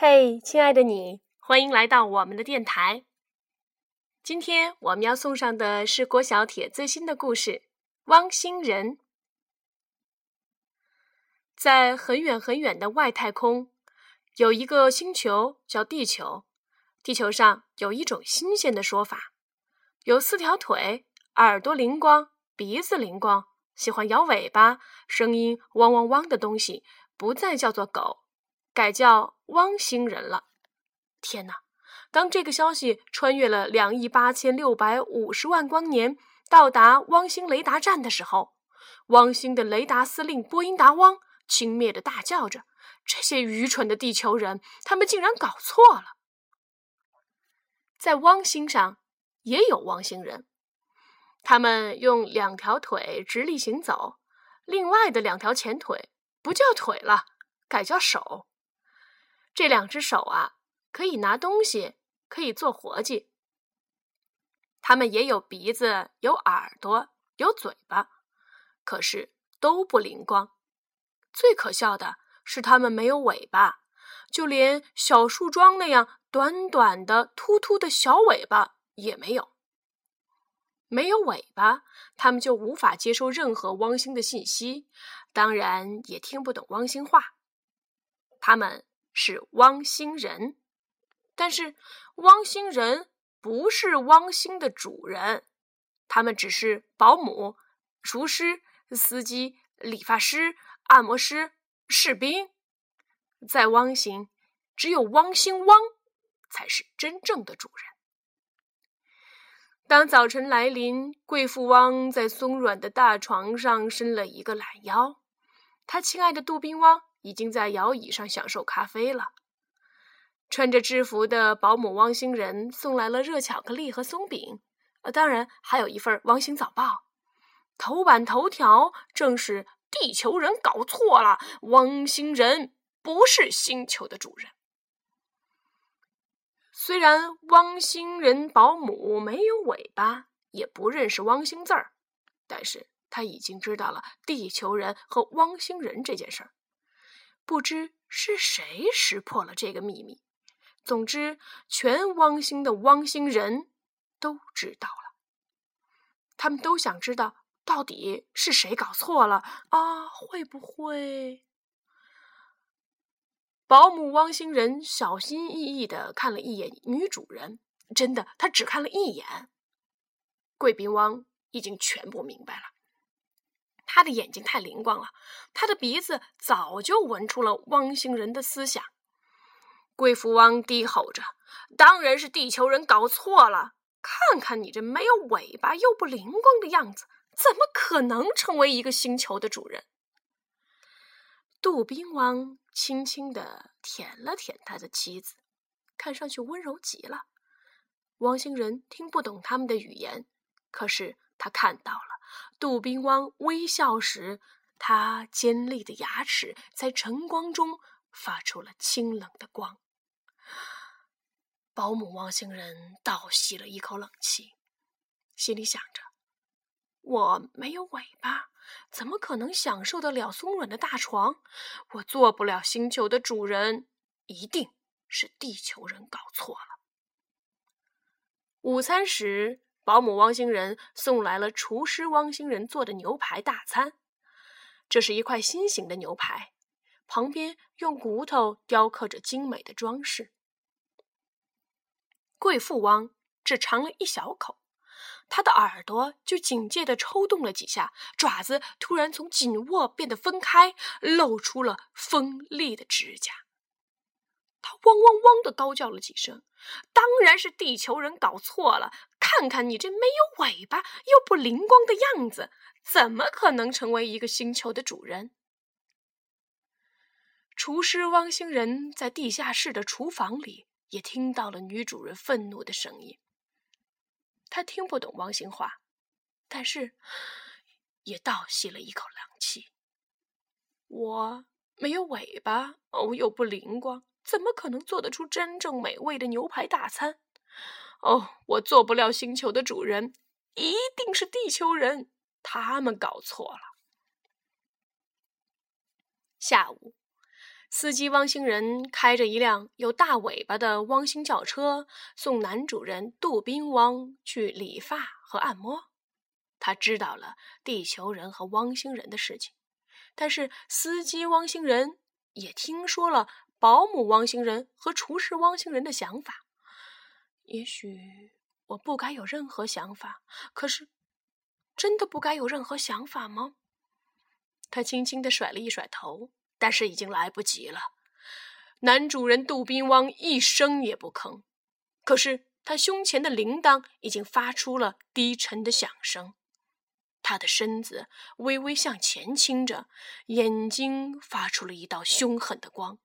嘿，亲爱的你，欢迎来到我们的电台。今天我们要送上的是郭小铁最新的故事《汪星人》。在很远很远的外太空，有一个星球叫地球。地球上有一种新鲜的说法：有四条腿，耳朵灵光，鼻子灵光，喜欢摇尾巴，声音汪汪汪的东西，不再叫做狗，改叫汪星人了。天哪！当这个消息穿越了两亿八千六百五十万光年，到达汪星雷达站的时候，汪星的雷达司令波音达汪轻蔑的大叫着：“这些愚蠢的地球人，他们竟然搞错了！”在汪星上也有汪星人，他们用两条腿直立行走，另外的两条前腿不叫腿了，改叫手。这两只手啊，可以拿东西。可以做活计，他们也有鼻子、有耳朵、有嘴巴，可是都不灵光。最可笑的是，他们没有尾巴，就连小树桩那样短短的、突突的小尾巴也没有。没有尾巴，他们就无法接收任何汪星的信息，当然也听不懂汪星话。他们是汪星人。但是，汪星人不是汪星的主人，他们只是保姆、厨师、司机、理发师、按摩师、士兵。在汪星，只有汪星汪才是真正的主人。当早晨来临，贵妇汪在松软的大床上伸了一个懒腰，他亲爱的杜宾汪已经在摇椅上享受咖啡了。穿着制服的保姆汪星人送来了热巧克力和松饼，呃，当然还有一份《汪星早报》。头版头条正是“地球人搞错了，汪星人不是星球的主人”。虽然汪星人保姆没有尾巴，也不认识汪星字儿，但是他已经知道了地球人和汪星人这件事儿。不知是谁识破了这个秘密。总之，全汪星的汪星人都知道了。他们都想知道到底是谁搞错了啊？会不会？保姆汪星人小心翼翼的看了一眼女主人，真的，他只看了一眼。贵宾汪已经全部明白了，他的眼睛太灵光了，他的鼻子早就闻出了汪星人的思想。贵妇汪低吼着：“当然是地球人搞错了！看看你这没有尾巴又不灵光的样子，怎么可能成为一个星球的主人？”杜宾汪轻轻的舔了舔他的妻子，看上去温柔极了。汪星人听不懂他们的语言，可是他看到了杜宾汪微笑时，他尖利的牙齿在晨光中发出了清冷的光。保姆汪星人倒吸了一口冷气，心里想着：“我没有尾巴，怎么可能享受得了松软的大床？我做不了星球的主人，一定是地球人搞错了。”午餐时，保姆汪星人送来了厨师汪星人做的牛排大餐。这是一块心形的牛排，旁边用骨头雕刻着精美的装饰。贵妇汪只尝了一小口，他的耳朵就警戒的抽动了几下，爪子突然从紧握变得分开，露出了锋利的指甲。他汪汪汪的高叫了几声，当然是地球人搞错了。看看你这没有尾巴又不灵光的样子，怎么可能成为一个星球的主人？厨师汪星人在地下室的厨房里。也听到了女主人愤怒的声音。他听不懂汪星话，但是也倒吸了一口凉气。我没有尾巴，哦，又不灵光，怎么可能做得出真正美味的牛排大餐？哦，我做不了星球的主人，一定是地球人，他们搞错了。下午。司机汪星人开着一辆有大尾巴的汪星轿车，送男主人杜宾汪去理发和按摩。他知道了地球人和汪星人的事情，但是司机汪星人也听说了保姆汪星人和厨师汪星人的想法。也许我不该有任何想法，可是真的不该有任何想法吗？他轻轻地甩了一甩头。但是已经来不及了。男主人杜宾汪一声也不吭，可是他胸前的铃铛已经发出了低沉的响声。他的身子微微向前倾着，眼睛发出了一道凶狠的光。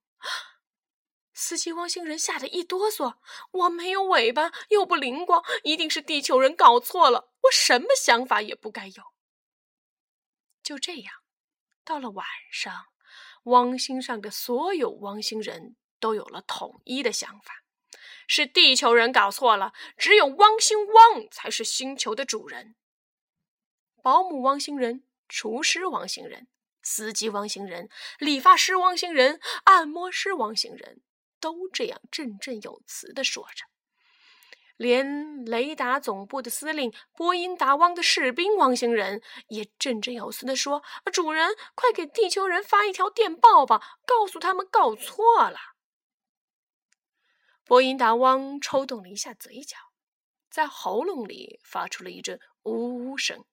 司机汪星人吓得一哆嗦：“我没有尾巴，又不灵光，一定是地球人搞错了。我什么想法也不该有。”就这样，到了晚上。汪星上的所有汪星人都有了统一的想法：是地球人搞错了，只有汪星汪才是星球的主人。保姆汪星人、厨师汪星人、司机汪星人、理发师汪星人、按摩师汪星人都这样振振有词地说着。连雷达总部的司令波音达汪的士兵汪星人也振振有词地说：“主人，快给地球人发一条电报吧，告诉他们搞错了。”波音达汪抽动了一下嘴角，在喉咙里发出了一阵呜呜声。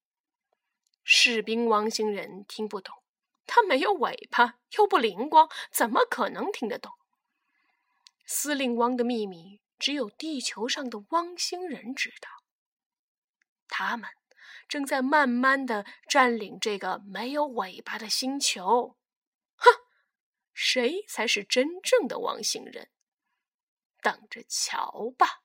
士兵汪星人听不懂，它没有尾巴，又不灵光，怎么可能听得懂？司令汪的秘密。只有地球上的汪星人知道，他们正在慢慢的占领这个没有尾巴的星球。哼，谁才是真正的汪星人？等着瞧吧。